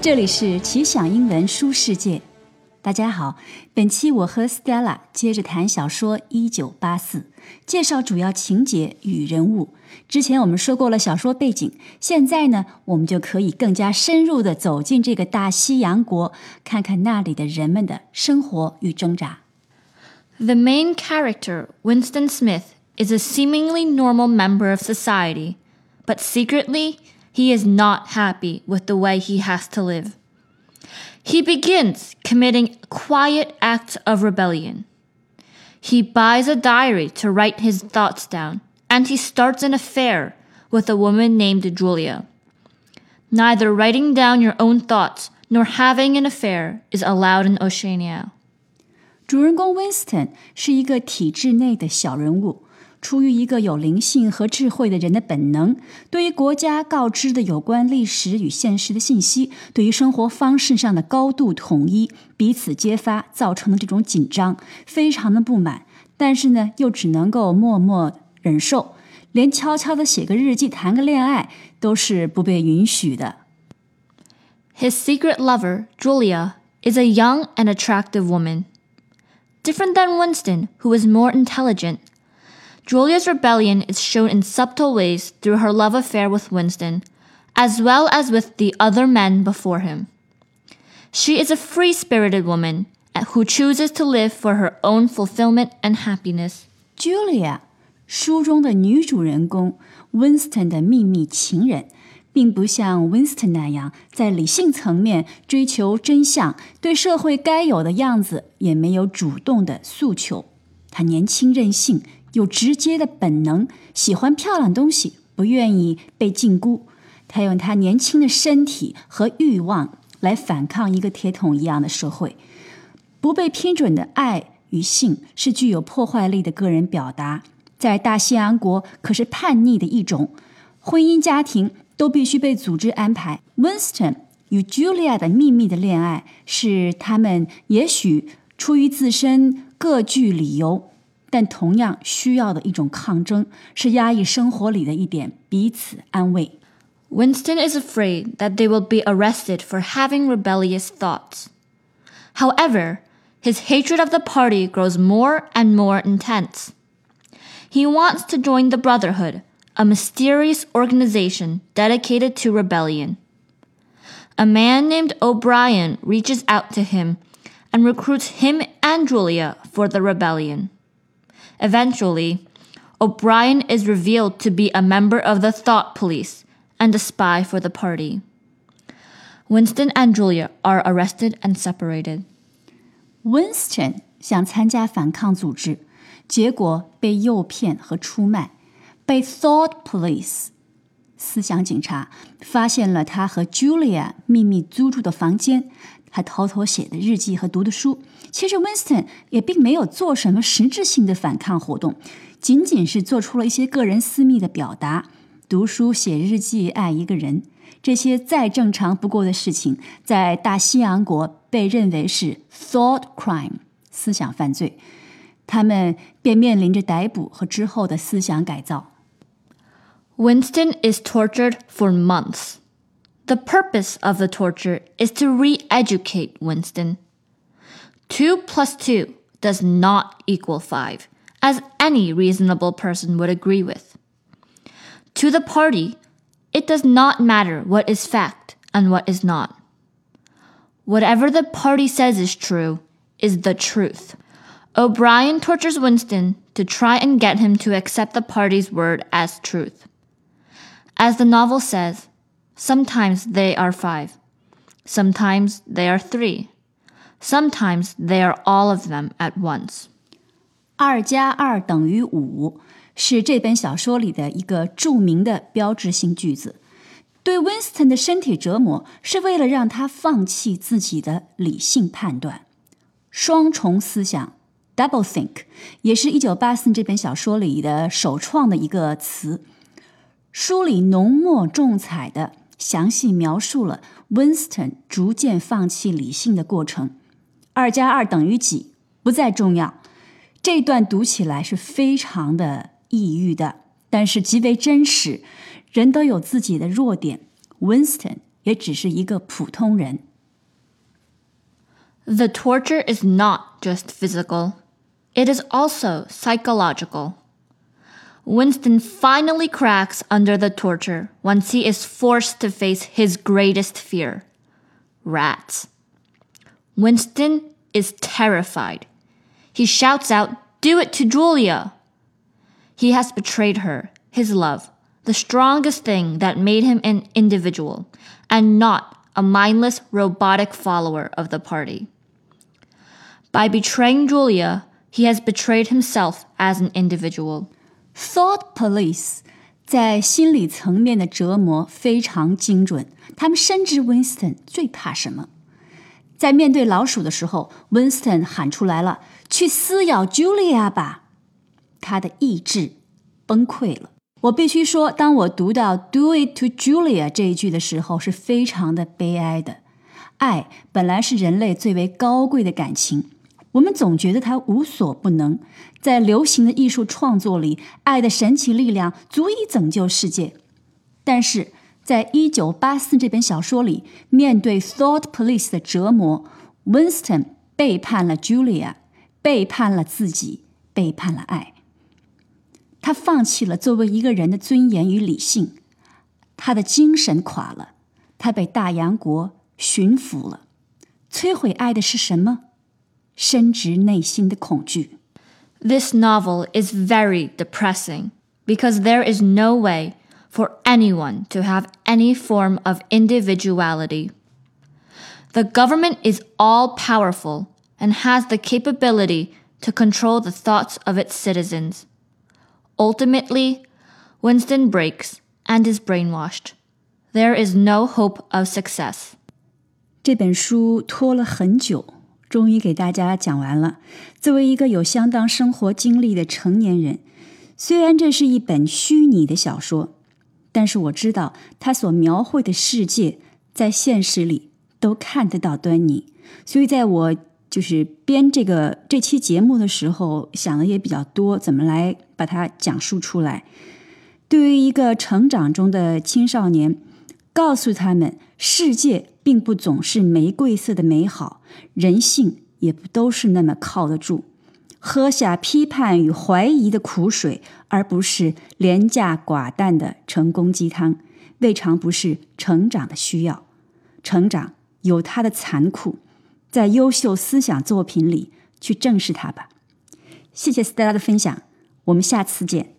这里是奇想英文书世界，大家好。本期我和 Stella 接着谈小说《一九八四》，介绍主要情节与人物。之前我们说过了小说背景，现在呢，我们就可以更加深入的走进这个大西洋国，看看那里的人们的生活与挣扎。The main character, Winston Smith, is a seemingly normal member of society, but secretly, he is not happy with the way he has to live. He begins committing quiet acts of rebellion. He buys a diary to write his thoughts down, and he starts an affair with a woman named Julia. Neither writing down your own thoughts nor having an affair is allowed in Oceania. 主人公 Winston 是一个体制内的小人物， 出于一个有灵性和智慧的人的本能，对于国家告知的有关历史与现实的信息，对于生活方式上的高度统一，彼此揭发造成的这种紧张，非常的不满。但是呢，又只能够默默忍受，连悄悄的写个日记、谈个恋爱都是不被允许的。 His secret lover, Julia, is a young and attractive woman. Different than Winston, who is more intelligent, Julia's rebellion is shown in subtle ways through her love affair with Winston, as well as with the other men before him. She is a free spirited woman who chooses to live for her own fulfillment and happiness. Julia，书中的女主人公 Winston 的秘密情人，并不像 Winston 那样在理性层面追求真相，对社会该有的样子也没有主动的诉求。她年轻任性， 有直接的本能，喜欢漂亮东西，不愿意被禁锢。他用他年轻的身体和欲望来反抗一个铁桶一样的社会。不被批准的爱与性是具有破坏力的个人表达，在大西洋国可是叛逆的一种。婚姻家庭都必须被组织安排。Winston 与 Julia 的秘密的恋爱是他们也许出于自身各具理由，但同样需要的一种抗争，是压抑生活里的一点彼此安慰。 Winston is afraid that they will be arrested for having rebellious thoughts. However, his hatred of the party grows more and more intense. He wants to join the Brotherhood, a mysterious organization dedicated to rebellion. A man named O'Brien reaches out to him and recruits him and Julia for the rebellion. Eventually, O'Brien is revealed to be a member of the Thought Police and a spy for the party. Winston and Julia are arrested and separated. Winston 想参加反抗组织，结果被诱骗和出卖，被 Thought Police 思想警察发现了他和 Julia 秘密租住的房间， 还偷偷写的日记和读的书。其实 Winston 也并没有做什么实质性的反抗活动，仅仅是做出了一些个人私密的表达，读书、写日记、爱一个人。这些再正常不过的事情，在大西洋国被认为是 thought crime 思想犯罪，他们便面临着逮捕和之后的思想改造。Winston is tortured for months. The purpose of the torture is to re educate Winston. Two plus two does not equal five, as any reasonable person would agree with. To the party, it does not matter what is fact and what is not. Whatever the party says is true is the truth. O'Brien tortures Winston to try and get him to accept the party's word as truth. As the novel says, sometimes they are five, sometimes they are three, sometimes they are all of them at once. 二加二等于五是这本小说里的一个著名的标志性句子。对 Winston 的身体折磨是为了让他放弃自己的理性判断。双重思想 （double think） 也是一九八四这本小说里的首创的一个词。书里浓墨重彩的详细描述了 Winston 逐渐放弃理性的过程。二加二等于几不再重要。这段读起来是非常的抑郁的，但是极为真实。人都有自己的弱点，Winston 也只是一个普通人。The torture is not just physical, it is also psychological. Winston finally cracks under the torture once he is forced to face his greatest fear rats. Winston is terrified. He shouts out, Do it to Julia! He has betrayed her, his love, the strongest thing that made him an individual, and not a mindless robotic follower of the party. By betraying Julia, he has betrayed himself as an individual. Thought police 在心理层面的折磨非常精准，他们深知 Winston 最怕什么。在面对老鼠的时候，Winston 喊出来了：“去撕咬 Julia 吧！”他的意志崩溃了。我必须说，当我读到 “Do it to Julia” 这一句的时候，是非常的悲哀的。爱本来是人类最为高贵的感情。我们总觉得他无所不能，在流行的艺术创作里，爱的神奇力量足以拯救世界。但是在一九八四这本小说里，面对 Thought Police 的折磨，Winston 背叛了 Julia，背叛了自己，背叛了爱。他放弃了作为一个人的尊严与理性，他的精神垮了，他被大洋国驯服了。摧毁爱的是什么？深植内心的恐惧。This novel is very depressing because there is no way for anyone to have any form of individuality. The government is all powerful and has the capability to control the thoughts of its citizens. Ultimately, Winston breaks and is brainwashed. There is no hope of success. 这本书拖了很久。 终于给大家讲完了。作为一个有相当生活经历的成年人，虽然这是一本虚拟的小说，但是我知道他所描绘的世界在现实里都看得到端倪。所以，在我就是编这个这期节目的时候，想的也比较多，怎么来把它讲述出来。对于一个成长中的青少年，告诉他们世界。并不总是玫瑰色的美好，人性也不都是那么靠得住。喝下批判与怀疑的苦水，而不是廉价寡淡的成功鸡汤，未尝不是成长的需要。成长有它的残酷，在优秀思想作品里去正视它吧。谢谢 Stella 的分享，我们下次见。